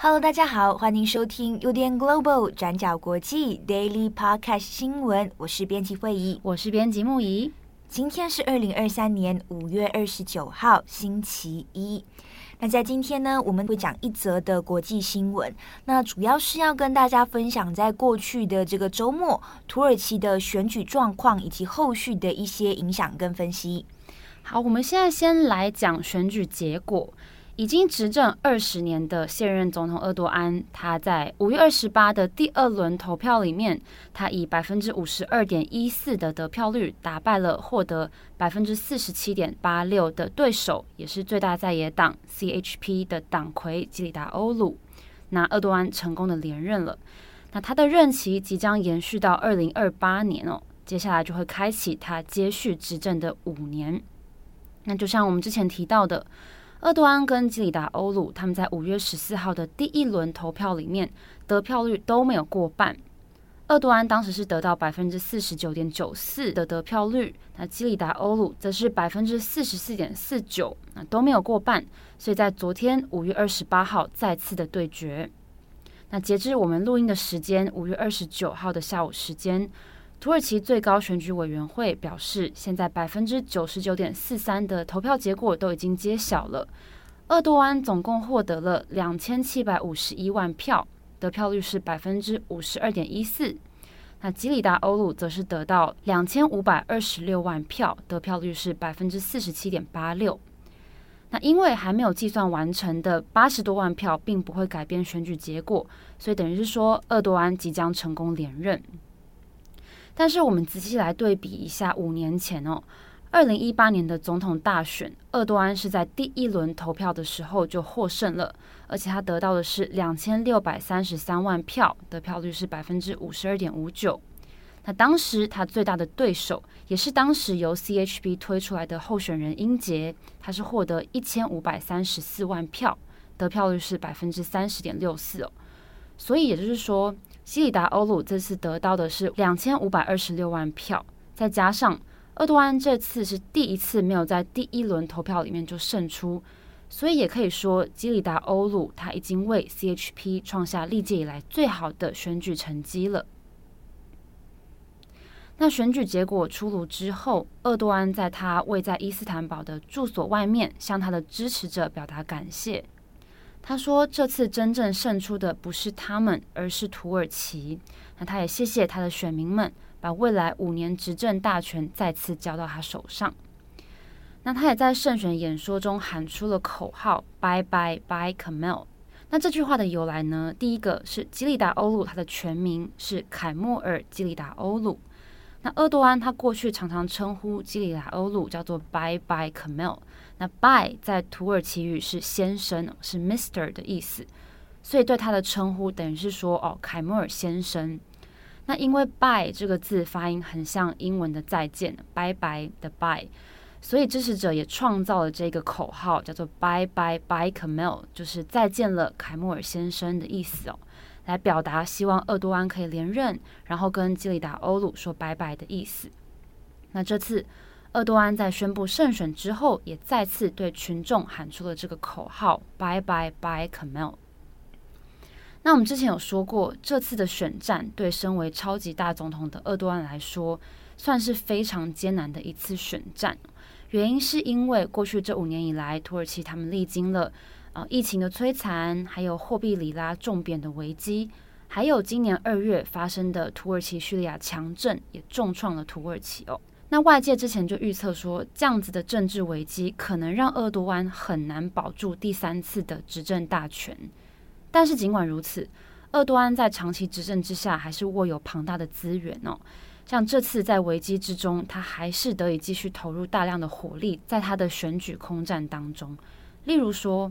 Hello，大家好，欢迎收听 UDN Global 转角国际 Daily Podcast 新闻，我是编辑慧仪，我是编辑木仪。今天是二零二三年五月二十九号，星期一。那在今天呢，我们会讲一则的国际新闻。那主要是要跟大家分享，在过去的这个周末，土耳其的选举状况以及后续的一些影响跟分析。好，我们现在先来讲选举结果。已经执政二十年的现任总统厄多安，他在五月二十八的第二轮投票里面，他以百分之五十二点一四的得票率打败了获得百分之四十七点八六的对手，也是最大在野党 CHP 的党魁基里达欧鲁。那厄多安成功的连任了，那他的任期即将延续到二零二八年哦，接下来就会开启他接续执政的五年。那就像我们之前提到的。厄多安跟基里达欧鲁他们在五月十四号的第一轮投票里面得票率都没有过半。厄多安当时是得到百分之四十九点九四的得票率，那基里达欧鲁则是百分之四十四点四九，那都没有过半。所以在昨天五月二十八号再次的对决。那截至我们录音的时间，五月二十九号的下午时间。土耳其最高选举委员会表示，现在百分之九十九点四三的投票结果都已经揭晓了。厄多安总共获得了两千七百五十一万票，得票率是百分之五十二点一四。那吉里达欧鲁则是得到两千五百二十六万票，得票率是百分之四十七点八六。那因为还没有计算完成的八十多万票，并不会改变选举结果，所以等于是说，厄多安即将成功连任。但是我们仔细来对比一下，五年前哦，二零一八年的总统大选，厄多安是在第一轮投票的时候就获胜了，而且他得到的是两千六百三十三万票，得票率是百分之五十二点五九。那当时他最大的对手，也是当时由 CHP 推出来的候选人英杰，他是获得一千五百三十四万票，得票率是百分之三十点六四哦。所以也就是说。基里达欧鲁这次得到的是两千五百二十六万票，再加上厄多安这次是第一次没有在第一轮投票里面就胜出，所以也可以说基里达欧鲁他已经为 CHP 创下历届以来最好的选举成绩了。那选举结果出炉之后，厄多安在他位在伊斯坦堡的住所外面向他的支持者表达感谢。他说：“这次真正胜出的不是他们，而是土耳其。那他也谢谢他的选民们，把未来五年执政大权再次交到他手上。那他也在胜选演说中喊出了口号：‘Bye bye bye Kemal’。那这句话的由来呢？第一个是基里达欧鲁，他的全名是凯莫尔·基里达欧鲁。那厄多安他过去常常称呼基里拉欧鲁叫做 ‘Bye bye Kemal’。”那 By 在土耳其语是先生，是 Mr 的意思，所以对他的称呼等于是说哦，凯莫尔先生。那因为 By 这个字发音很像英文的再见，拜拜的 By，所以支持者也创造了这个口号，叫做 Bye Bye Bye Kemal，就是再见了凯莫尔先生的意思哦，来表达希望厄多安可以连任，然后跟基里达欧鲁说拜拜的意思。那这次。厄多安在宣布胜选之后，也再次对群众喊出了这个口号：“Bye bye bye Kemal。”那我们之前有说过，这次的选战对身为超级大总统的厄多安来说，算是非常艰难的一次选战。原因是因为过去这五年以来，土耳其他们历经了疫情的摧残，还有货币里拉重贬的危机，还有今年二月发生的土耳其叙利亚强震，也重创了土耳其哦。那外界之前就预测说，这样子的政治危机可能让厄多安很难保住第三次的执政大权。但是尽管如此，厄多安在长期执政之下还是握有庞大的资源哦。像这次在危机之中，他还是得以继续投入大量的火力在他的选举空战当中。例如说，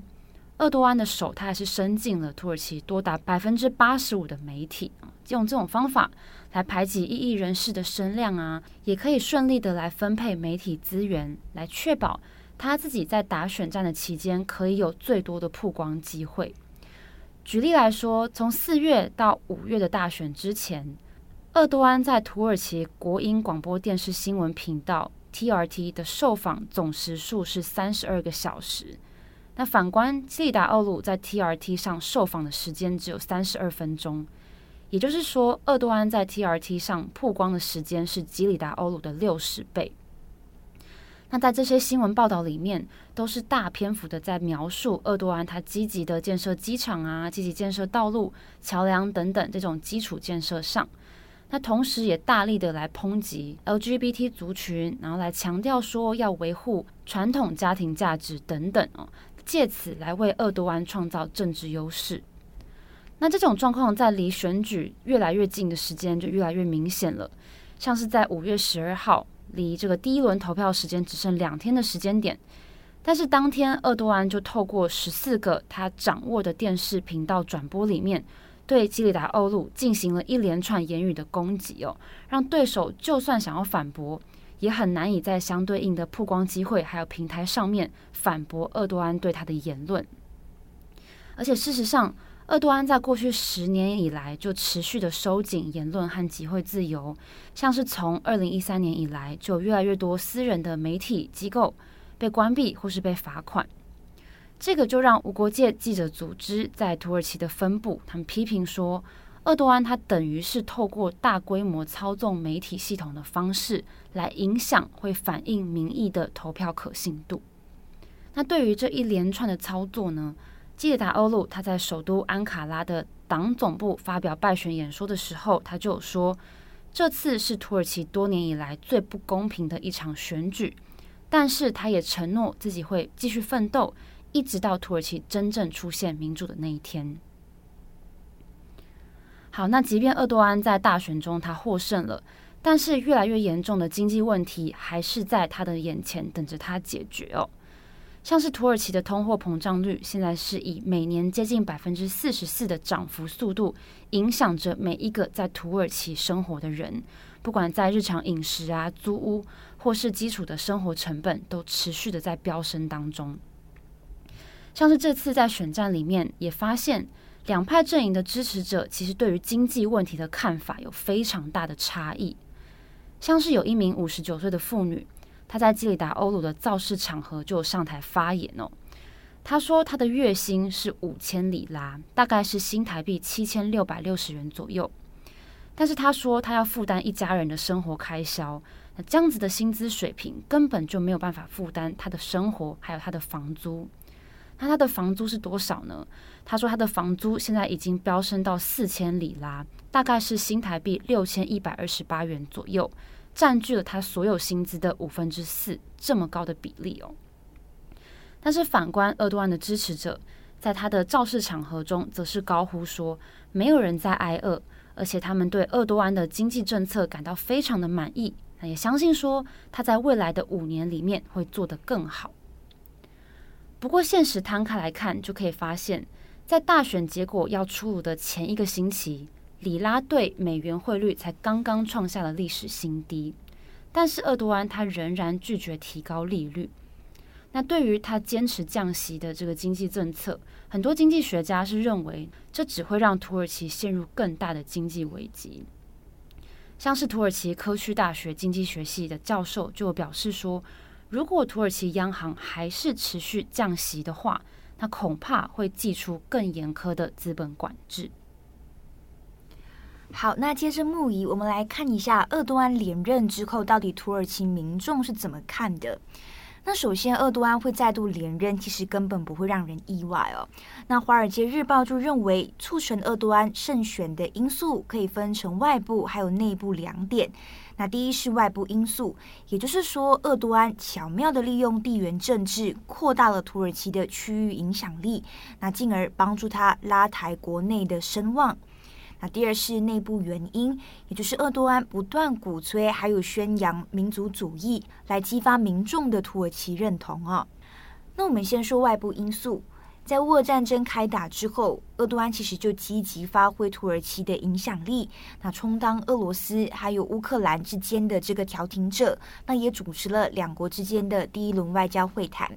厄多安的手他还是伸进了土耳其多达百分之八十五的媒体，用这种方法。来排挤异议人士的声量啊，也可以顺利的来分配媒体资源，来确保他自己在打选战的期间可以有最多的曝光机会。举例来说，从四月到五月的大选之前，厄多安在土耳其国营广播电视新闻频道 TRT 的受访总时数是三十二个小时。那反观基里达欧鲁在 TRT 上受访的时间只有三十二分钟，也就是说，厄多安在 TRT 上曝光的时间是基里达欧鲁的六十倍。那在这些新闻报道里面，都是大篇幅的在描述厄多安他积极的建设机场啊，积极建设道路、桥梁等等这种基础建设上。那同时也大力的来抨击 LGBT 族群，然后来强调说要维护传统家庭价值等等哦。借此来为厄多安创造政治优势，那这种状况在离选举越来越近的时间就越来越明显了。像是在五月十二号，离这个第一轮投票时间只剩两天的时间点，但是当天厄多安就透过十四个他掌握的电视频道转播里面，对基里达欧鲁进行了一连串言语的攻击哦，让对手就算想要反驳。也很难以在相对应的曝光机会还有平台上面反驳厄多安对他的言论。而且事实上，厄多安在过去十年以来就持续的收紧言论和集会自由，像是从二零一三年以来，就越来越多私人的媒体机构被关闭或是被罚款。这个就让无国界记者组织在土耳其的分部，他们批评说，厄多安他等于是透过大规模操纵媒体系统的方式来影响会反映民意的投票可信度。那对于这一连串的操作呢，基里达欧鲁他在首都安卡拉的党总部发表败选演说的时候，他就说，这次是土耳其多年以来最不公平的一场选举，但是他也承诺自己会继续奋斗，一直到土耳其真正出现民主的那一天。好，那即便厄多安在大选中他获胜了，但是越来越严重的经济问题还是在他的眼前等着他解决哦。像是土耳其的通货膨胀率现在是以每年接近百分之四十四的涨幅速度，影响着每一个在土耳其生活的人，不管在日常饮食啊、租屋或是基础的生活成本，都持续的在飙升当中。像是这次在选战里面也发现。两派阵营的支持者其实对于经济问题的看法有非常大的差异。像是有一名五十九岁的妇女，她在基里达欧鲁的造势场合就上台发言哦。她说她的月薪是五千里拉，大概是新台币七千六百六十元左右。但是她说她要负担一家人的生活开销，那这样子的薪资水平根本就没有办法负担她的生活，还有她的房租。那他的房租是多少呢？他说他的房租现在已经飙升到四千里拉，大概是新台币六千一百二十八元左右，占据了他所有薪资的五分之四，这么高的比例哦。但是反观厄多安的支持者，在他的造势场合中，则是高呼说没有人在挨饿，而且他们对厄多安的经济政策感到非常的满意，那也相信说他在未来的五年里面会做得更好。不过，现实摊开来看，就可以发现，在大选结果要出炉的前一个星期，里拉对美元汇率才刚刚创下了历史新低。但是，厄多安他仍然拒绝提高利率。那对于他坚持降息的这个经济政策，很多经济学家是认为，这只会让土耳其陷入更大的经济危机。像是土耳其科屈大学经济学系的教授就表示说，如果土耳其央行还是持续降息的话，那恐怕会祭出更严苛的资本管制。好，那接着木仪，我们来看一下厄多安连任之后，到底土耳其民众是怎么看的？那首先，厄多安会再度连任，其实根本不会让人意外哦。那《华尔街日报》就认为，促成厄多安胜选的因素可以分成外部还有内部两点。那第一是外部因素，也就是说，厄多安巧妙地利用地缘政治，扩大了土耳其的区域影响力，那进而帮助他拉抬国内的声望。那第二是内部原因，也就是鄂多安不断鼓吹还有宣扬民族主义，来激发民众的土耳其认同啊。那我们先说外部因素，在乌俄战争开打之后，厄多安其实就积极发挥土耳其的影响力，那充当俄罗斯还有乌克兰之间的这个调停者，那也主持了两国之间的第一轮外交会谈。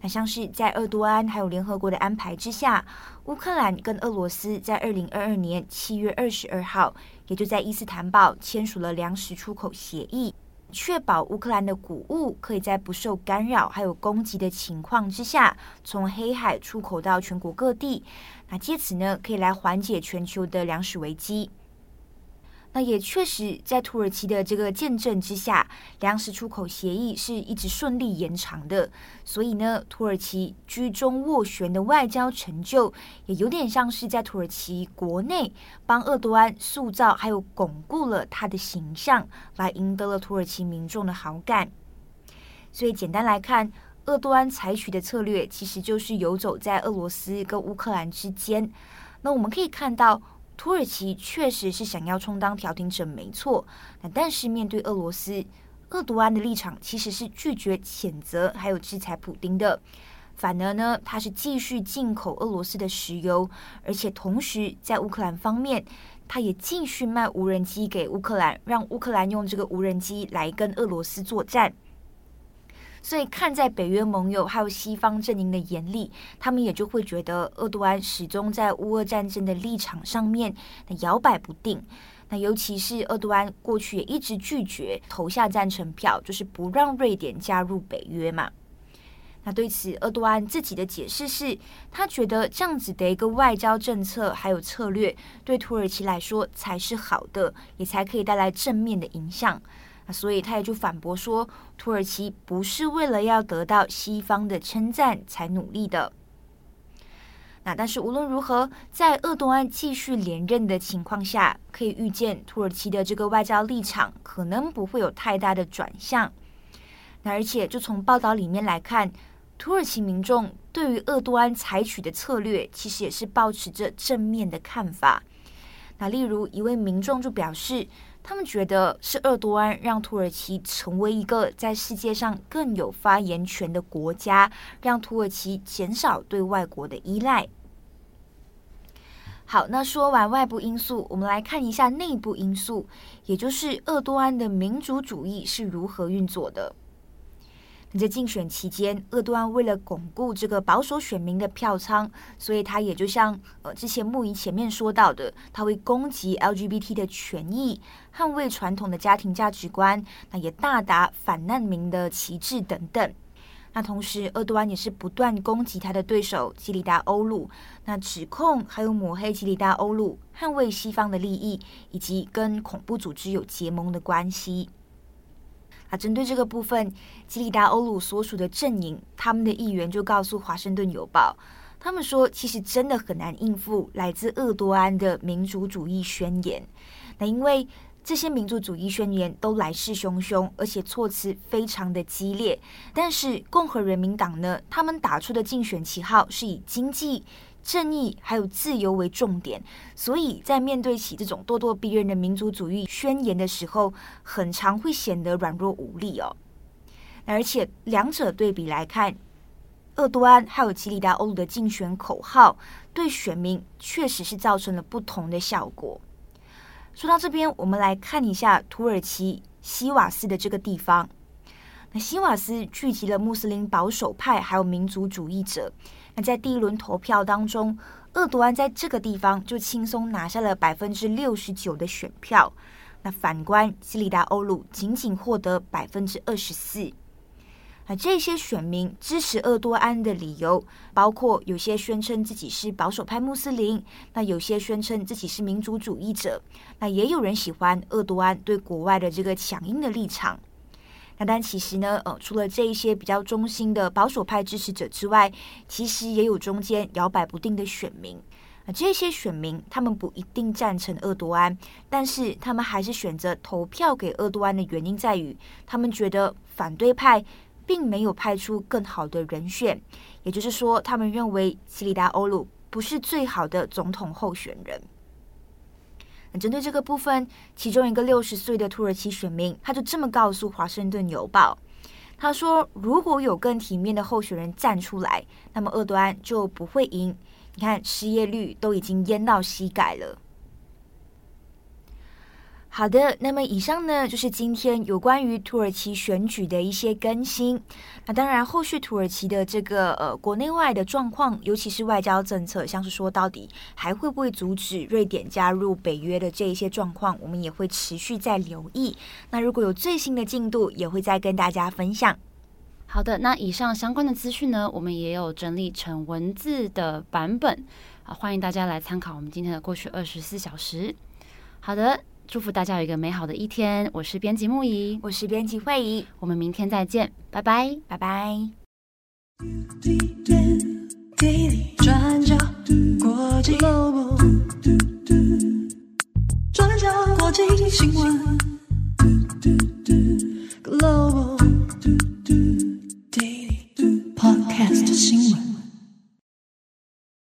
那像是在厄多安还有联合国的安排之下，乌克兰跟俄罗斯在二零二二年七月二十二号，也就在伊斯坦堡签署了粮食出口协议。确保乌克兰的谷物可以在不受干扰还有攻击的情况之下，从黑海出口到全国各地。那借此呢，可以来缓解全球的粮食危机。那也确实，在土耳其的这个见证之下，粮食出口协议是一直顺利延长的。所以呢，土耳其居中斡旋的外交成就，也有点像是在土耳其国内帮厄多安塑造还有巩固了他的形象，来赢得了土耳其民众的好感。所以简单来看，厄多安采取的策略其实就是游走在俄罗斯跟乌克兰之间。那我们可以看到。土耳其确实是想要充当调停者，没错。那但是面对俄罗斯，厄多安的立场其实是拒绝谴责还有制裁普丁的，反而呢，他是继续进口俄罗斯的石油，而且同时在乌克兰方面，他也继续卖无人机给乌克兰，让乌克兰用这个无人机来跟俄罗斯作战。所以，看在北约盟友还有西方阵营的眼里，他们也就会觉得厄多安始终在乌俄战争的立场上面那摇摆不定。那尤其是厄多安过去也一直拒绝投下赞成票，就是不让瑞典加入北约嘛。那对此，厄多安自己的解释是，他觉得这样子的一个外交政策还有策略，对土耳其来说才是好的，也才可以带来正面的影响。所以他也就反驳说，土耳其不是为了要得到西方的称赞才努力的。那但是无论如何，在厄多安继续连任的情况下，可以预见土耳其的这个外交立场可能不会有太大的转向。那而且就从报道里面来看，土耳其民众对于厄多安采取的策略，其实也是保持着正面的看法。那例如一位民众就表示。他们觉得是鄂多安让土耳其成为一个在世界上更有发言权的国家，让土耳其减少对外国的依赖。好，那说完外部因素，我们来看一下内部因素，也就是鄂多安的民主主义是如何运作的。在竞选期间，厄多安为了巩固这个保守选民的票仓，所以他也就像呃之前木仪前面说到的，他会攻击 LGBT 的权益，捍卫传统的家庭价值观，那也大打反难民的旗帜等等。那同时，厄多安也是不断攻击他的对手基里达欧鲁，那指控还有抹黑基里达欧鲁捍卫西方的利益，以及跟恐怖组织有结盟的关系。啊，针对这个部分，基里达欧鲁所属的阵营，他们的议员就告诉《华盛顿邮报》，他们说，其实真的很难应付来自厄多安的民族主义宣言。那因为这些民族主义宣言都来势汹汹，而且措辞非常的激烈。但是共和人民党呢，他们打出的竞选旗号是以经济。正义还有自由为重点，所以在面对起这种咄咄逼人的民族主义宣言的时候，很常会显得软弱无力哦。而且两者对比来看，厄多安还有吉里达欧鲁的竞选口号，对选民确实是造成了不同的效果。说到这边，我们来看一下土耳其西瓦斯的这个地方。那西瓦斯聚集了穆斯林保守派还有民族主义者。在第一轮投票当中，厄多安在这个地方就轻松拿下了百分之六十九的选票。那反观基里达欧鲁，仅仅获得百分之二十四。那这些选民支持厄多安的理由，包括有些宣称自己是保守派穆斯林，那有些宣称自己是民族主义者，那也有人喜欢厄多安对国外的这个强硬的立场。那但其实呢，呃，除了这一些比较中心的保守派支持者之外，其实也有中间摇摆不定的选民。那这些选民他们不一定赞成厄多安，但是他们还是选择投票给厄多安的原因在于，他们觉得反对派并没有派出更好的人选，也就是说，他们认为基里达欧鲁不是最好的总统候选人。针对这个部分，其中一个六十岁的土耳其选民，他就这么告诉《华盛顿邮报》：他说，如果有更体面的候选人站出来，那么厄多安就不会赢。你看，失业率都已经淹到膝盖了。好的，那么以上呢，就是今天有关于土耳其选举的一些更新。那当然，后续土耳其的这个呃国内外的状况，尤其是外交政策，像是说到底还会不会阻止瑞典加入北约的这一些状况，我们也会持续在留意。那如果有最新的进度，也会再跟大家分享。好的，那以上相关的资讯呢，我们也有整理成文字的版本啊，欢迎大家来参考我们今天的过去二十四小时。好的。祝福大家有一个美好的一天，我是编辑木怡，我是编辑慧怡，我们明天再见，拜拜，拜拜。daily 转角国际 news 转角国际新闻 global daily podcast 新闻。